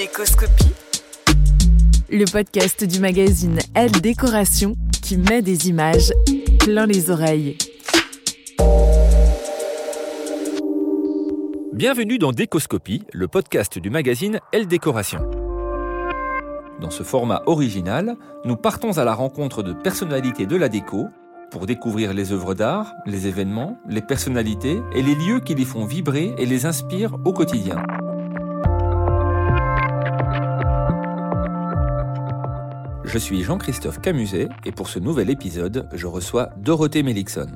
Décoscopie. Le podcast du magazine Elle Décoration qui met des images plein les oreilles. Bienvenue dans Décoscopie, le podcast du magazine Elle Décoration. Dans ce format original, nous partons à la rencontre de personnalités de la déco pour découvrir les œuvres d'art, les événements, les personnalités et les lieux qui les font vibrer et les inspirent au quotidien. Je suis Jean-Christophe Camuset et pour ce nouvel épisode, je reçois Dorothée Melikson.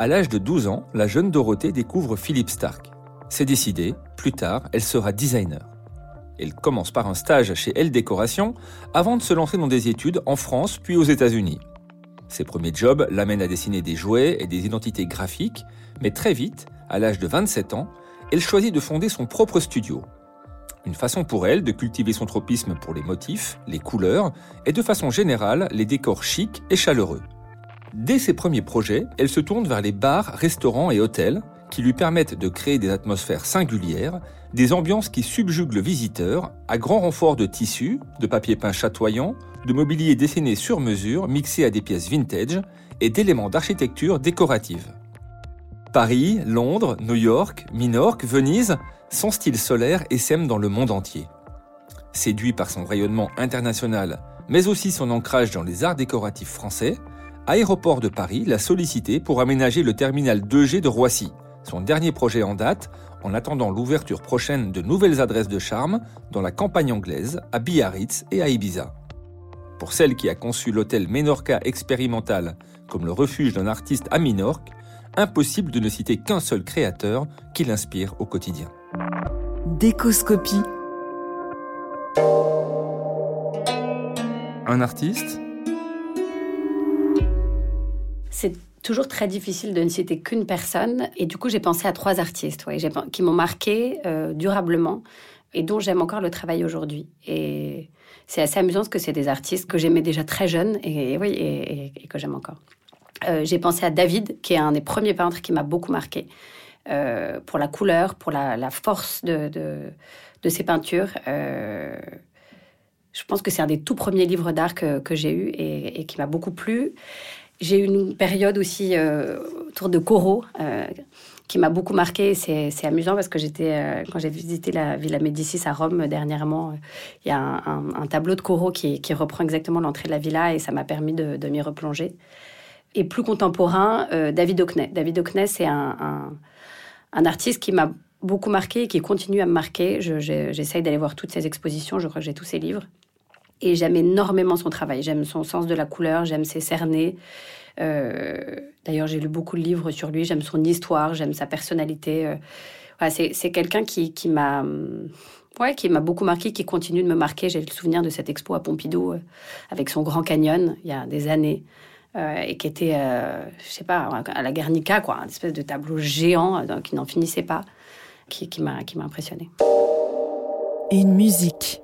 À l'âge de 12 ans, la jeune Dorothée découvre Philippe Stark. C'est décidé, plus tard, elle sera designer. Elle commence par un stage chez Elle Décoration avant de se lancer dans des études en France puis aux États-Unis. Ses premiers jobs l'amènent à dessiner des jouets et des identités graphiques, mais très vite, à l'âge de 27 ans, elle choisit de fonder son propre studio. Une façon pour elle de cultiver son tropisme pour les motifs, les couleurs et de façon générale les décors chics et chaleureux. Dès ses premiers projets, elle se tourne vers les bars, restaurants et hôtels, qui lui permettent de créer des atmosphères singulières, des ambiances qui subjuguent le visiteur, à grand renfort de tissus, de papier peint chatoyant, de mobilier dessiné sur mesure mixé à des pièces vintage et d'éléments d'architecture décorative. Paris, Londres, New York, Minorque, Venise, son style solaire essaime dans le monde entier. Séduit par son rayonnement international, mais aussi son ancrage dans les arts décoratifs français, Aéroport de Paris l'a sollicité pour aménager le terminal 2G de Roissy, son dernier projet en date, en attendant l'ouverture prochaine de nouvelles adresses de charme dans la campagne anglaise, à Biarritz et à Ibiza. Pour celle qui a conçu l'hôtel Menorca expérimental comme le refuge d'un artiste à Minorque, impossible de ne citer qu'un seul créateur qui l'inspire au quotidien. Décoscopie. Un artiste? C'est toujours très difficile de ne citer qu'une personne. Et du coup, j'ai pensé à trois artistes qui m'ont marqué euh, durablement et dont j'aime encore le travail aujourd'hui. Et c'est assez amusant parce que c'est des artistes que j'aimais déjà très jeune et, oui, et, que j'aime encore. Euh, j'ai pensé à David, qui est un des premiers peintres qui m'a beaucoup marqué. Euh, pour la couleur, pour la, force de, de, ses peintures. je pense que c'est un des tout premiers livres d'art que, j'ai eu et, qui m'a beaucoup plu. J'ai eu une période aussi euh, autour de Corot euh, qui m'a beaucoup marqué. C'est, amusant parce que j'étais, euh, quand j'ai visité la Villa Médicis à Rome dernièrement, il y a un, tableau de Corot qui, reprend exactement l'entrée de la villa et ça m'a permis de, m'y replonger. Et plus contemporain, David Hockney. David Hockney, c'est un, artiste qui m'a beaucoup marqué et qui continue à me marquer. J'essaye d'aller voir toutes ses expositions, je crois que j'ai tous ses livres. Et j'aime énormément son travail. J'aime son sens de la couleur, j'aime ses cernés. Euh, d'ailleurs, j'ai lu beaucoup de livres sur lui. J'aime son histoire, j'aime sa personnalité. Euh, c'est quelqu'un qui, m'a ouais, beaucoup marqué, qui continue de me marquer. J'ai le souvenir de cette expo à Pompidou euh, avec son grand canyon il y a des années. Et qui était, je sais pas, à la Guernica, quoi, une espèce de tableau géant qui n'en finissait pas, qui, qui m'a impressionné. Une musique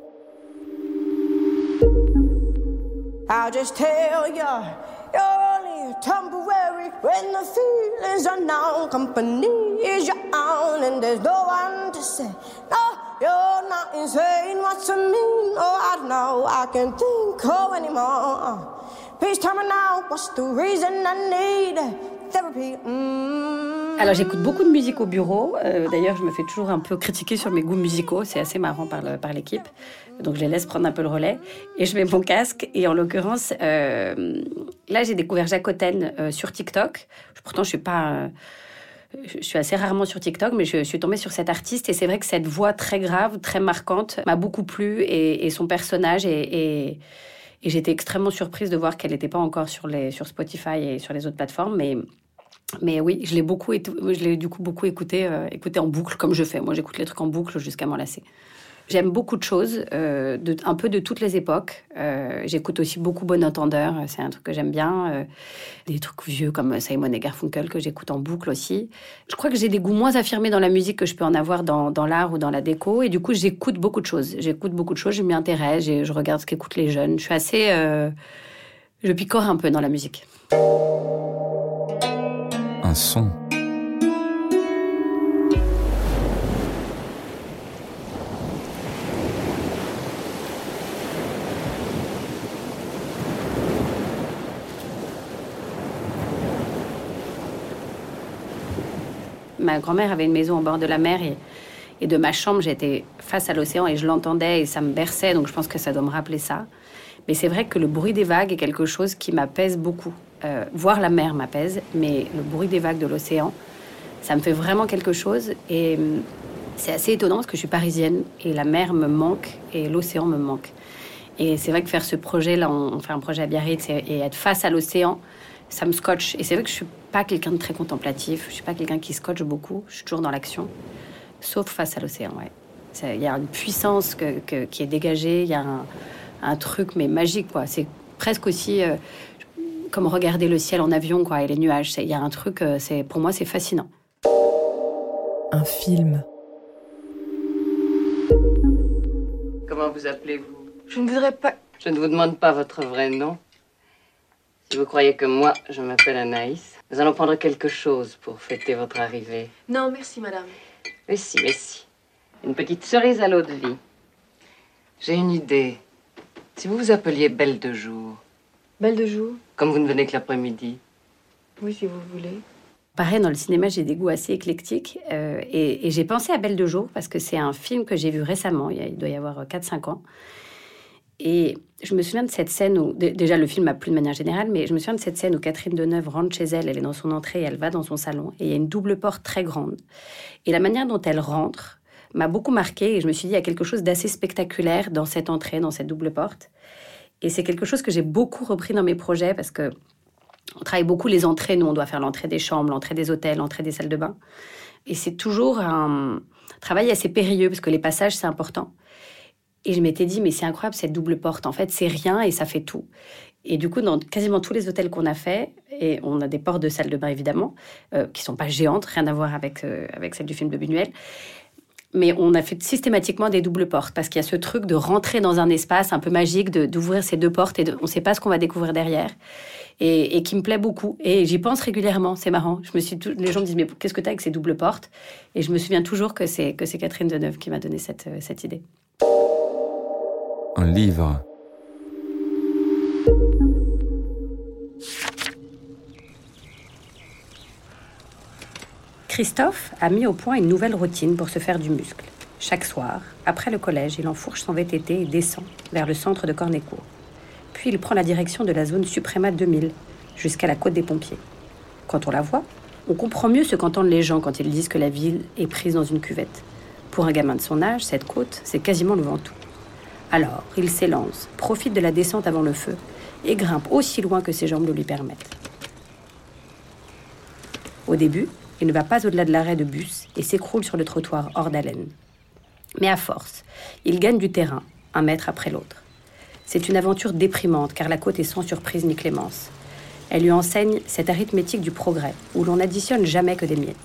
I'll just tell you, you're only temporary when the feelings are now. Company is your own, and there's no one to say, No, you're not insane. What's it mean? Oh, I know I can't think of anymore. Please tell me now, what's the reason I need therapy? Alors j'écoute beaucoup de musique au bureau. Euh, d'ailleurs, je me fais toujours un peu critiquer sur mes goûts musicaux. C'est assez marrant par, l'équipe. Donc je les laisse prendre un peu le relais. Et je mets mon casque. Et en l'occurrence, euh, là j'ai découvert Jacoten euh, sur TikTok. Pourtant, je suis pas... je suis assez rarement sur TikTok, mais je, suis tombée sur cet artiste. Et c'est vrai que cette voix très grave, très marquante, m'a beaucoup plu. Et, son personnage et, et j'étais extrêmement surprise de voir qu'elle n'était pas encore sur, les, sur Spotify et sur les autres plateformes. Mais mais oui, je l'ai beaucoup, je l'ai du coup beaucoup écouté, euh, écouté en boucle comme je fais. Moi, j'écoute les trucs en boucle jusqu'à m'en lasser. J'aime beaucoup de choses, euh, un peu de toutes les époques. Euh, j'écoute aussi beaucoup Bon Entendeur, c'est un truc que j'aime bien. des trucs vieux comme Simon et Garfunkel que j'écoute en boucle aussi. Je crois que j'ai des goûts moins affirmés dans la musique que je peux en avoir dans, dans l'art ou dans la déco. Et du coup, j'écoute beaucoup de choses. J'écoute beaucoup de choses, je m'y intéresse, je regarde ce qu'écoutent les jeunes. Je suis assez... je picore un peu dans la musique son. Ma grand-mère avait une maison au bord de la mer et, de ma chambre, j'étais face à l'océan et je l'entendais et ça me berçait, donc je pense que ça doit me rappeler ça. Mais c'est vrai que le bruit des vagues est quelque chose qui m'apaise beaucoup. Euh, voir la mer m'apaise, mais le bruit des vagues de l'océan, ça me fait vraiment quelque chose. Et hum, c'est assez étonnant parce que je suis parisienne et la mer me manque et l'océan me manque. Et c'est vrai que faire ce projet-là, on, fait un projet à Biarritz et, être face à l'océan, ça me scotche. Et c'est vrai que je suis pas quelqu'un de très contemplatif, je suis pas quelqu'un qui scotche beaucoup, je suis toujours dans l'action, sauf face à l'océan, ouais. Il y a une puissance qui est dégagée, il y a un, un truc mais magique quoi. C'est presque aussi euh, comme regarder le ciel en avion quoi et les nuages. Il y a un truc, euh, c'est pour moi c'est fascinant. Un film. Comment vous appelez-vous? Je ne voudrais pas. Je ne vous demande pas votre vrai nom. Si vous croyez que moi, je m'appelle Anaïs, nous allons prendre quelque chose pour fêter votre arrivée. Non, merci, madame. Mais si, mais si. Une petite cerise à l'eau de vie. J'ai une idée. Si vous vous appeliez Belle de jour. Belle de jour? Comme vous ne venez que l'après-midi. Oui, si vous voulez. Pareil, dans le cinéma, j'ai des goûts assez éclectiques. Euh, et, j'ai pensé à Belle de jour parce que c'est un film que j'ai vu récemment, il, doit y avoir 4-5 ans. Et je me souviens de cette scène où, déjà le film m'a plu de manière générale, mais je me souviens de cette scène où Catherine Deneuve rentre chez elle, elle est dans son entrée, elle va dans son salon, et il y a une double porte très grande. Et la manière dont elle rentre, m'a beaucoup marqué et je me suis dit, il y a quelque chose d'assez spectaculaire dans cette entrée, dans cette double porte. Et c'est quelque chose que j'ai beaucoup repris dans mes projets parce que on travaille beaucoup les entrées. Nous, on doit faire l'entrée des chambres, l'entrée des hôtels, l'entrée des salles de bain. Et c'est toujours un travail assez périlleux parce que les passages, c'est important. Et je m'étais dit, mais c'est incroyable cette double porte. En fait, c'est rien et ça fait tout. Et du coup, dans quasiment tous les hôtels qu'on a fait, et on a des portes de salles de bain évidemment, euh, qui sont pas géantes, rien à voir avec, euh, avec celle du film de Buñuel mais on a fait systématiquement des doubles portes parce qu'il y a ce truc de rentrer dans un espace un peu magique, d'ouvrir ces deux portes et on ne sait pas ce qu'on va découvrir derrière. Et, qui me plaît beaucoup. Et j'y pense régulièrement, c'est marrant. Je me suis les gens me disent, mais qu'est-ce que tu as avec ces doubles portes? Et je me souviens toujours que c'est Catherine Deneuve qui m'a donné cette, euh, cette idée. Un livre. Christophe a mis au point une nouvelle routine pour se faire du muscle. Chaque soir, après le collège, il enfourche son VTT et descend vers le centre de Cornécourt. Puis il prend la direction de la zone Suprema 2000 jusqu'à la côte des pompiers. Quand on la voit, On comprend mieux ce qu'entendent les gens quand ils disent que la ville est prise dans une cuvette. Pour un gamin de son âge, cette côte, c'est quasiment le Ventoux. Alors, il s'élance, profite de la descente avant le feu et grimpe aussi loin que ses jambes le lui permettent. Au début, il ne va pas au-delà de l'arrêt de bus et s'écroule sur le trottoir hors d'haleine. Mais à force, il gagne du terrain, un mètre après l'autre. C'est une aventure déprimante car la côte est sans surprise ni clémence. Elle lui enseigne cette arithmétique du progrès, où l'on n'additionne jamais que des miettes.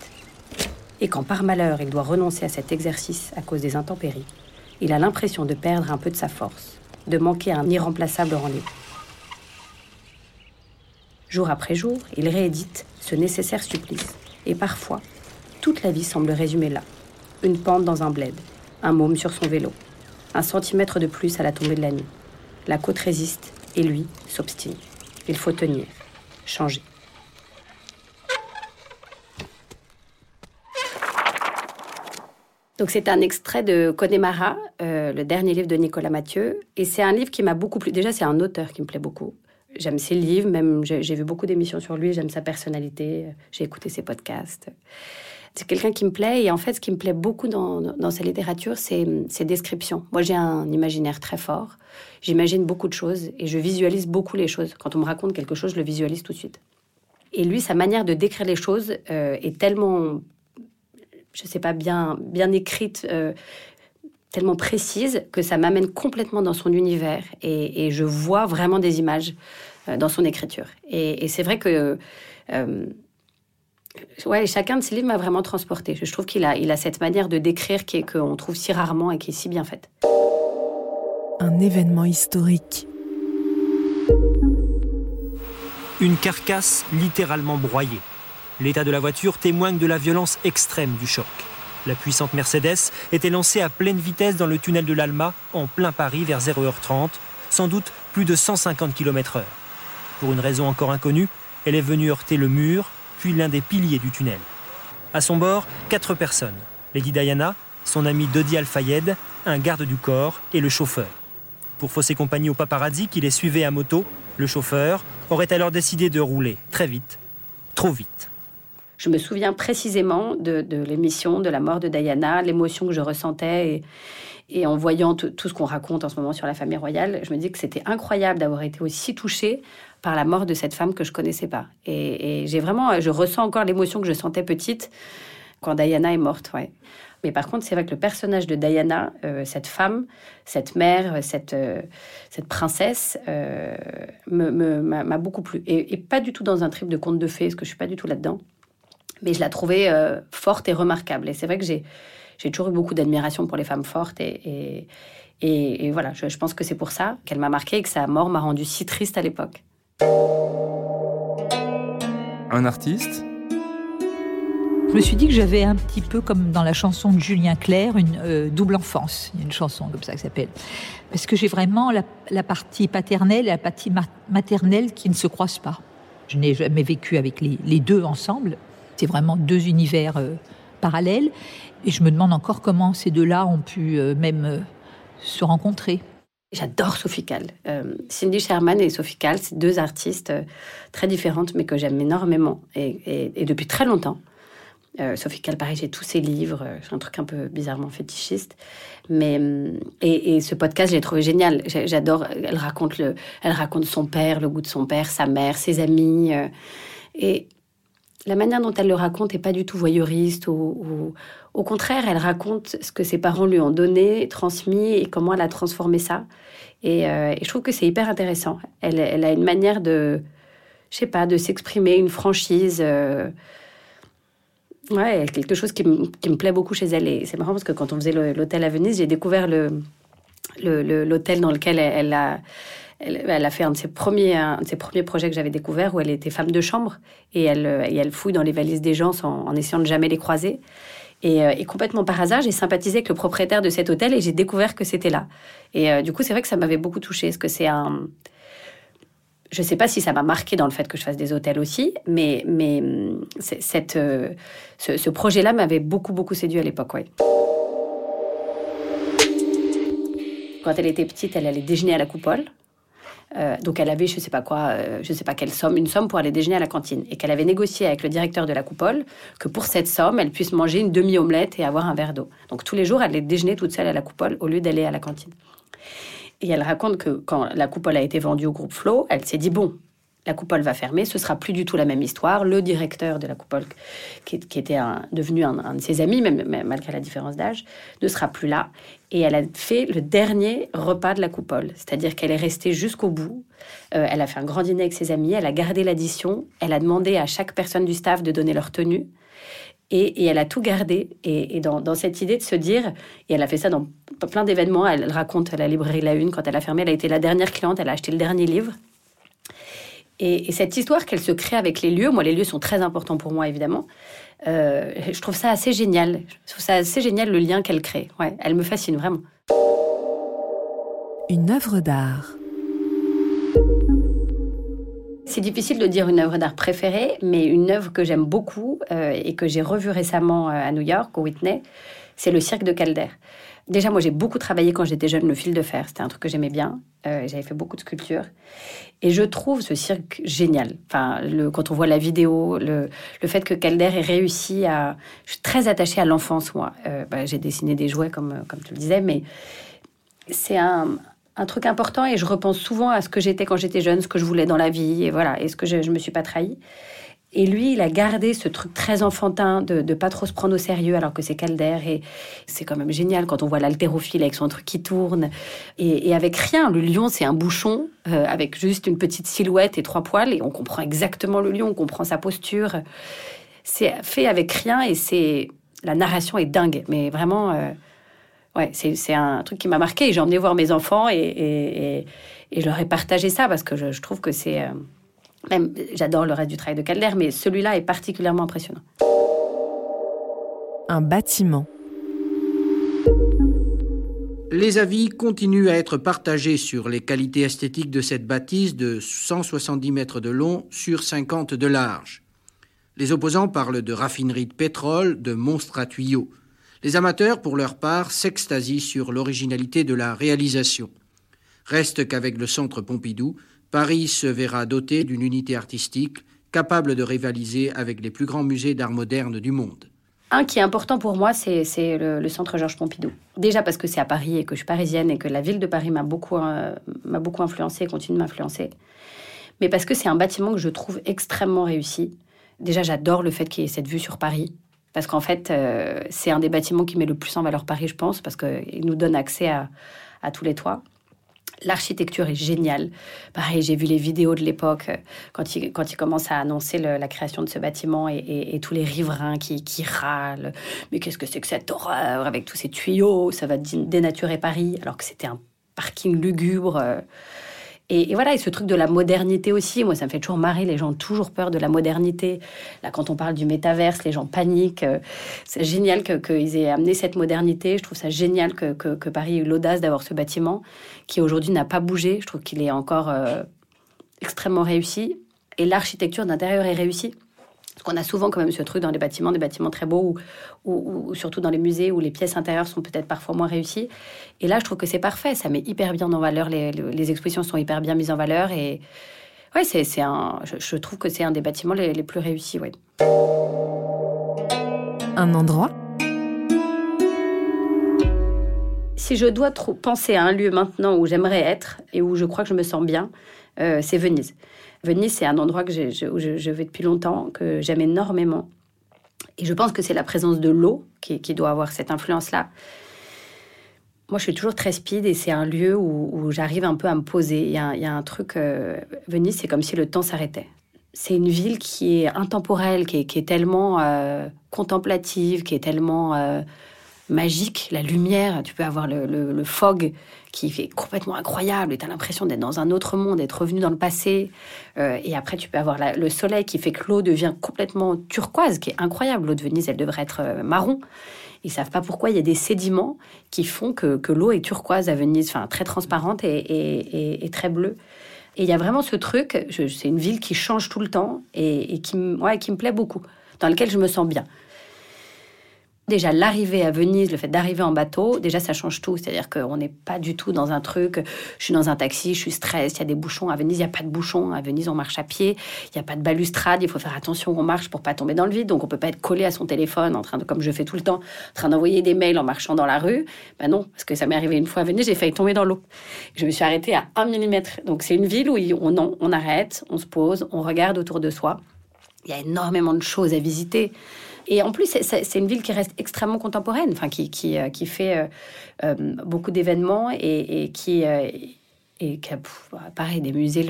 Et quand par malheur il doit renoncer à cet exercice à cause des intempéries, il a l'impression de perdre un peu de sa force, de manquer un irremplaçable rendez-vous. Jour après jour, il réédite ce nécessaire supplice. Et parfois, toute la vie semble résumée là. Une pente dans un bled, un môme sur son vélo, un centimètre de plus à la tombée de la nuit. La côte résiste et lui s'obstine. Il faut tenir changer. Donc c'est un extrait de Connemara, euh, le dernier livre de Nicolas Mathieu. Et c'est un livre qui m'a beaucoup plu. Déjà, c'est un auteur qui me plaît beaucoup. J'aime ses livres, même j'ai vu beaucoup d'émissions sur lui, j'aime sa personnalité, j'ai écouté ses podcasts. C'est quelqu'un qui me plaît et en fait ce qui me plaît beaucoup dans, sa littérature, c'est ses descriptions. Moi j'ai un imaginaire très fort, j'imagine beaucoup de choses et je visualise beaucoup les choses. Quand on me raconte quelque chose, je le visualise tout de suite. Et lui, sa manière de décrire les choses euh, est tellement, je sais pas, bien, bien écrite, euh, tellement précise que ça m'amène complètement dans son univers et, et, je vois vraiment des images euh, dans son écriture. Et, et c'est vrai que euh, ouais, chacun de ses livres m'a vraiment transporté. Je trouve qu'il a, il a cette manière de décrire qui est qu'on trouve si rarement et qui est si bien faite. Un événement historique. Une carcasse littéralement broyée. L'état de la voiture témoigne de la violence extrême du choc. La puissante Mercedes était lancée à pleine vitesse dans le tunnel de l'Alma, en plein Paris, vers 0h30, sans doute plus de 150 km/h. Pour une raison encore inconnue, elle est venue heurter le mur, puis l'un des piliers du tunnel. À son bord, quatre personnes Lady Diana, son ami Dodi Al-Fayed, un garde du corps et le chauffeur. Pour fausser compagnie au paparazzi qui les suivait à moto, le chauffeur aurait alors décidé de rouler très vite, trop vite. Je me souviens précisément de, l'émission, de la mort de Diana, l'émotion que je ressentais. Et, en voyant tout, ce qu'on raconte en ce moment sur la famille royale, je me dis que c'était incroyable d'avoir été aussi touchée par la mort de cette femme que je connaissais pas. Et, j'ai vraiment, je ressens encore l'émotion que je sentais petite quand Diana est morte. Mais par contre, c'est vrai que le personnage de Diana, euh, cette femme, cette mère, cette, euh, princesse, euh, m'a beaucoup plu. Et, et, pas du tout dans un trip de conte de fées, parce que je suis pas du tout là-dedans. Mais je la trouvais euh, forte et remarquable. Et c'est vrai que j'ai toujours eu beaucoup d'admiration pour les femmes fortes. Et, et, et, et voilà, je, je pense que c'est pour ça qu'elle m'a marqué et que sa mort m'a rendue si triste à l'époque. Un artiste? Je me suis dit que j'avais un petit peu comme dans la chanson de Julien Clerc, une euh, double enfance. Il y a une chanson comme ça qui s'appelle. Parce que j'ai vraiment la, la, partie paternelle et la partie ma maternelle qui ne se croisent pas. Je n'ai jamais vécu avec les, les deux ensemble. C'est vraiment deux univers euh, parallèles. Et je me demande encore comment ces deux-là ont pu euh, même se rencontrer. J'adore Sophie. Euh, Cindy Sherman et Sophie Calle, c'est deux artistes euh, très différentes, mais que j'aime énormément et, depuis très longtemps. Euh, Sophie Calle, pareil, j'ai tous ses livres. J'ai un truc un peu bizarrement fétichiste, mais et, ce podcast, j'ai trouvé génial. J'adore. Elle raconte le, elle raconte son père, le goût de son père, sa mère, ses amis, euh, et la manière dont elle le raconte est pas du tout voyeuriste ou, au contraire, elle raconte ce que ses parents lui ont donné, transmis et comment elle a transformé ça. Et, euh, je trouve que c'est hyper intéressant. Elle, a une manière de, je sais pas, de s'exprimer, une franchise. Euh, ouais, quelque chose qui, me plaît beaucoup chez elle. Et c'est marrant parce que quand on faisait l'hôtel à Venise, j'ai découvert le l'hôtel dans lequel elle a elle, elle, a fait un de ses premiers, un de ses premiers projets que j'avais découvert où elle était femme de chambre et elle, elle fouille dans les valises des gens sans, en essayant de jamais les croiser. Et, euh, et, complètement par hasard, j'ai sympathisé avec le propriétaire de cet hôtel et j'ai découvert que c'était là. Et euh, du coup, c'est vrai que ça m'avait beaucoup touché. Est-ce que c'est un. Je ne sais pas si ça m'a marqué dans le fait que je fasse des hôtels aussi, mais, mais cette, euh, ce, ce projet-là m'avait beaucoup, beaucoup séduit à l'époque, oui. Quand elle était petite, elle allait déjeuner à la coupole. Euh, donc elle avait, je sais pas quoi, euh, je sais pas quelle somme, une somme pour aller déjeuner à la cantine, et qu'elle avait négocié avec le directeur de la coupole que pour cette somme, elle puisse manger une demi-omelette et avoir un verre d'eau. Donc tous les jours, elle allait déjeuner toute seule à la coupole au lieu d'aller à la cantine. Et elle raconte que quand la coupole a été vendue au groupe Flow, elle s'est dit bon, la coupole va fermer, ce sera plus du tout la même histoire. Le directeur de la coupole, qui, était devenu un, de ses amis, même, malgré la différence d'âge, ne sera plus là. Et elle a fait le dernier repas de la coupole, c'est-à-dire qu'elle est restée jusqu'au bout. Euh, elle a fait un grand dîner avec ses amis, elle a gardé l'addition, elle a demandé à chaque personne du staff de donner leur tenue. Et, elle a tout gardé. Et, dans, dans, cette idée de se dire, et elle a fait ça dans plein d'événements, elle raconte à la librairie La Une, quand elle a fermé, elle a été la dernière cliente, elle a acheté le dernier livre. Et, cette histoire qu'elle se crée avec les lieux, moi les lieux sont très importants pour moi évidemment, euh, je trouve ça assez génial. Je trouve ça assez génial le lien qu'elle crée. Ouais, elle me fascine vraiment. Une œuvre d'art. C'est difficile de dire une œuvre d'art préférée, mais une œuvre que j'aime beaucoup euh, et que j'ai revue récemment euh, à New York, au Whitney, c'est le cirque de Calder. Déjà, moi, j'ai beaucoup travaillé quand j'étais jeune le fil de fer. C'était un truc que j'aimais bien. Euh, j'avais fait beaucoup de sculptures. Et je trouve ce cirque génial. Enfin, quand on voit la vidéo, le, le, fait que Calder ait réussi à... Je suis très attachée à l'enfance, moi. Euh, bah, j'ai dessiné des jouets, comme, comme tu le disais, mais c'est un, un, truc important et je repense souvent à ce que j'étais quand j'étais jeune, ce que je voulais dans la vie, et voilà, et ce que je ne me suis pas trahie. Et lui, il a gardé ce truc très enfantin de ne pas trop se prendre au sérieux alors que c'est Calder. Et c'est quand même génial quand on voit l'haltérophile avec son truc qui tourne. Et, avec rien, le lion, c'est un bouchon euh, avec juste une petite silhouette et trois poils. Et on comprend exactement le lion, on comprend sa posture. C'est fait avec rien et c'est la narration est dingue. Mais vraiment, euh, ouais, c'est un truc qui m'a marqué. J'ai emmené voir mes enfants et, je leur ai partagé ça parce que je, trouve que c'est... Euh, même, j'adore le reste du travail de Calder, mais celui-là est particulièrement impressionnant. Un bâtiment. Les avis continuent à être partagés sur les qualités esthétiques de cette bâtisse de 170 mètres de long sur 50 de large. Les opposants parlent de raffinerie de pétrole, de monstres à tuyaux. Les amateurs, pour leur part, s'extasient sur l'originalité de la réalisation. Reste qu'avec le centre Pompidou, Paris se verra doté d'une unité artistique capable de rivaliser avec les plus grands musées d'art moderne du monde. Un qui est important pour moi, c'est le, centre Georges Pompidou. Déjà parce que c'est à Paris et que je suis parisienne et que la ville de Paris m'a beaucoup, euh, beaucoup influencée et continue de m'influencer. Mais parce que c'est un bâtiment que je trouve extrêmement réussi. Déjà, j'adore le fait qu'il y ait cette vue sur Paris. Parce qu'en fait, euh, c'est un des bâtiments qui met le plus en valeur Paris, je pense, parce qu'il nous donne accès à tous les toits. L'architecture est géniale. Pareil, j'ai vu les vidéos de l'époque euh, quand il, quand il commence à annoncer la création de ce bâtiment et, tous les riverains qui, qui râlent. Mais qu'est-ce que c'est que cette horreur avec tous ces tuyaux? Ça va dénaturer Paris, alors que c'était un parking lugubre. Et, voilà, et ce truc de la modernité aussi, moi, ça me fait toujours marrer. Les gens ont toujours peur de la modernité. Là, quand on parle du métaverse, les gens paniquent. Euh, c'est génial qu'ils aient amené cette modernité. Je trouve ça génial que, que, Paris ait eu l'audace d'avoir ce bâtiment qui aujourd'hui n'a pas bougé. Je trouve qu'il est encore euh, extrêmement réussi. Et l'architecture d'intérieur est réussie. Parce qu'on a souvent quand même ce truc dans les bâtiments, des bâtiments très beaux, ou, surtout dans les musées où les pièces intérieures sont peut-être parfois moins réussies. Et là, je trouve que c'est parfait. Ça met hyper bien en valeur. Les, les, expositions sont hyper bien mises en valeur. Et ouais, c'est, un, je, trouve que c'est un des bâtiments les, les plus réussis. Ouais. Un endroit? Si je dois trop penser à un lieu maintenant où j'aimerais être et où je crois que je me sens bien, euh, c'est Venise. Venise, c'est un endroit que je, où je, vais depuis longtemps, que j'aime énormément. Et je pense que c'est la présence de l'eau qui, doit avoir cette influence-là. Moi, je suis toujours très speed et c'est un lieu où, j'arrive un peu à me poser. Il y a, un truc. Euh, Venise, c'est comme si le temps s'arrêtait. C'est une ville qui est intemporelle, qui est, tellement euh, contemplative, qui est tellement euh, magique. La lumière, tu peux avoir le, fog qui fait complètement incroyable et tu as l'impression d'être dans un autre monde, d'être revenu dans le passé. Euh, et après, tu peux avoir le soleil qui fait que l'eau devient complètement turquoise, qui est incroyable. L'eau de Venise, elle devrait être euh, marron. Ils savent pas pourquoi il y a des sédiments qui font que, que l'eau est turquoise à Venise, enfin très transparente et, très bleue. Et il y a vraiment ce truc, c'est une ville qui change tout le temps et, qui me plaît beaucoup, dans laquelle je me sens bien. Déjà, l'arrivée à Venise, le fait d'arriver en bateau, déjà, ça change tout. C'est-à-dire qu'on n'est pas du tout dans un truc, je suis dans un taxi, je suis stress, il y a des bouchons. À Venise, il n'y a pas de bouchons. À Venise, on marche à pied, il n'y a pas de balustrade, il faut faire attention on marche pour pas tomber dans le vide. Donc, on peut pas être collé à son téléphone, en train de, comme je fais tout le temps, en train d'envoyer des mails en marchant dans la rue. Ben non, parce que ça m'est arrivé une fois à Venise, j'ai failli tomber dans l'eau. Je me suis arrêtée à un millimètre. Donc, c'est une ville où on arrête, on se pose, on regarde autour de soi. Il y a énormément de choses à visiter. Et en plus, c'est une ville qui reste extrêmement contemporaine, enfin, qui, qui, euh, fait euh, euh, beaucoup d'événements et, qui. et qui a, pareil, des musées,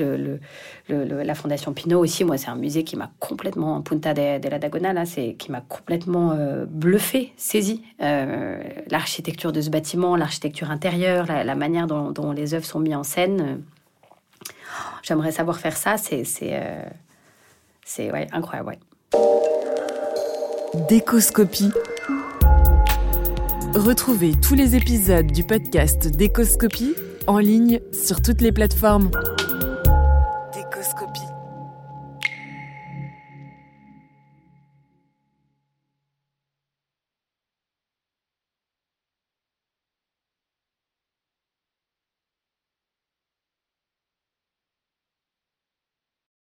la Fondation Pinault aussi, moi, c'est un musée qui m'a complètement, Punta de, la Dagona, c'est qui m'a complètement bluffé, saisi. l'architecture de ce bâtiment, l'architecture intérieure, la, manière dont, les œuvres sont mises en scène. J'aimerais savoir faire ça, c'est c'est ouais, incroyable. Ouais. Décoscopie. Retrouvez tous les épisodes du podcast Décoscopie en ligne sur toutes les plateformes.